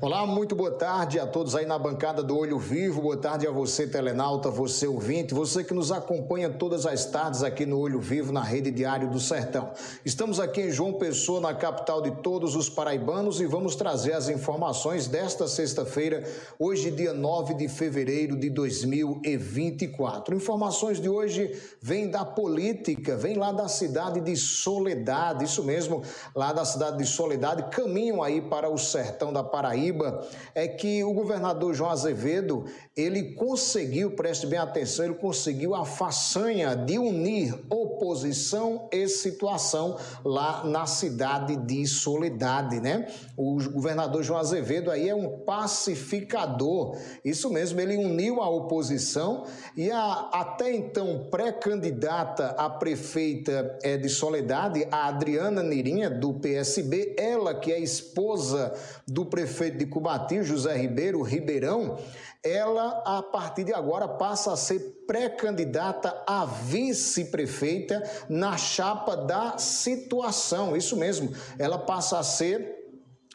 Olá, muito boa tarde a todos aí na bancada do Olho Vivo. Boa tarde a você, telenauta, você ouvinte, você que nos acompanha todas as tardes aqui no Olho Vivo, na Rede Diário do Sertão. Estamos aqui em João Pessoa, na capital de todos os paraibanos, e vamos trazer as informações desta sexta-feira, hoje, dia 9 de fevereiro de 2024. Informações de hoje vêm da política, vêm lá da cidade de Soledade, isso mesmo, lá da cidade de Soledade, caminham aí para o sertão da Paraíba Paraíba é que o governador João Azevedo, ele conseguiu, preste bem atenção, ele conseguiu a façanha de unir oposição e situação lá na cidade de Soledade, né? O governador João Azevedo aí é um pacificador, isso mesmo, ele uniu a oposição e a até então pré-candidata a prefeita é, de Soledade, a Adriana Nirinha, do PSB, ela que é esposa do prefeito de Cubati, José Ribeiro Ribeirão, ela a partir de agora passa a ser pré-candidata a vice-prefeita na chapa da situação. Isso mesmo, ela passa a ser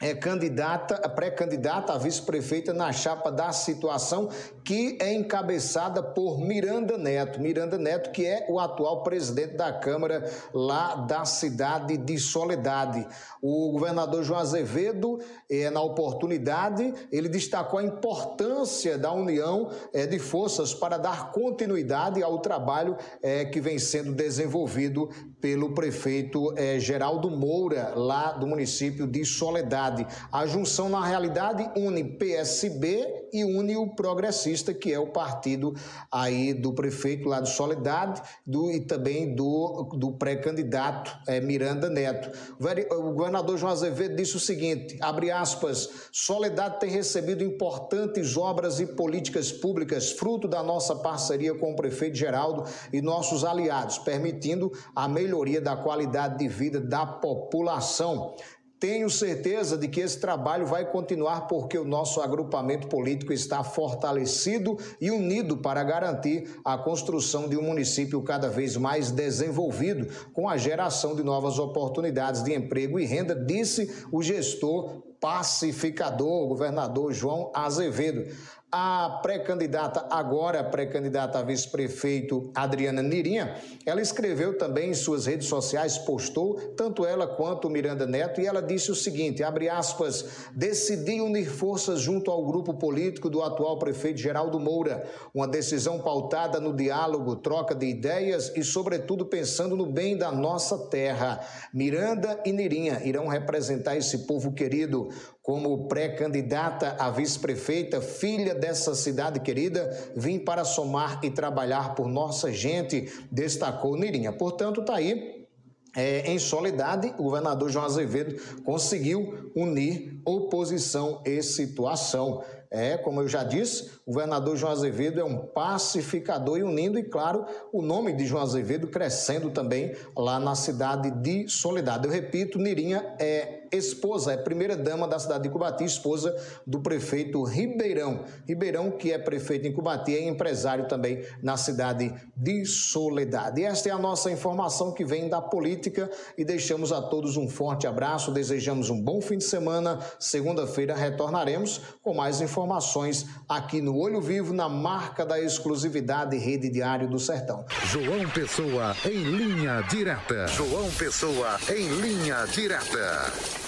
é candidata, pré-candidata a vice-prefeita na chapa da situação, que é encabeçada por Miranda Neto. Miranda Neto, que é o atual presidente da Câmara lá da cidade de Soledade. O governador João Azevedo, é, na oportunidade, ele destacou a importância da união é, de forças para dar continuidade ao trabalho é, que vem sendo desenvolvido pelo prefeito Geraldo Moura, lá do município de Soledade realidade. A junção, na realidade, une PSB e une o Progressista, que é o partido aí do prefeito lá de Soledade do, e também do, do pré-candidato é, Miranda Neto. O governador João Azevedo disse o seguinte, abre aspas, Soledade tem recebido importantes obras e políticas públicas fruto da nossa parceria com o prefeito Geraldo e nossos aliados, permitindo a melhoria da qualidade de vida da população. Tenho certeza de que esse trabalho vai continuar porque o nosso agrupamento político está fortalecido e unido para garantir a construção de um município cada vez mais desenvolvido, com a geração de novas oportunidades de emprego e renda, disse o gestor pacificador, o governador João Azevedo. A pré-candidata, agora pré-candidata a vice-prefeito Adriana Nirinha, ela escreveu também em suas redes sociais, postou, tanto ela quanto Miranda Neto, e ela disse o seguinte, abre aspas, decidi unir forças junto ao grupo político do atual prefeito Geraldo Moura, uma decisão pautada no diálogo, troca de ideias e, sobretudo, pensando no bem da nossa terra. Miranda e Nirinha irão representar esse povo querido como pré-candidata a vice-prefeita, filha dessa cidade querida, vim para somar e trabalhar por nossa gente, destacou Nirinha. Portanto, está aí é, em Soledade, o governador João Azevedo conseguiu unir oposição e situação. É, como eu já disse, o governador João Azevedo é um pacificador e unindo, e claro, o nome de João Azevedo crescendo também lá na cidade de Soledade. Eu repito, Nirinha é esposa, é primeira dama da cidade de Cubati, esposa do prefeito Ribeirão. Ribeirão, que é prefeito em Cubati, é empresário também na cidade de Soledade. E esta é a nossa informação que vem da política e deixamos a todos um forte abraço, desejamos um bom fim de semana. Segunda-feira retornaremos com mais informações aqui no Olho Vivo, na marca da exclusividade Rede Diário do Sertão. João Pessoa em linha direta. João Pessoa em linha direta.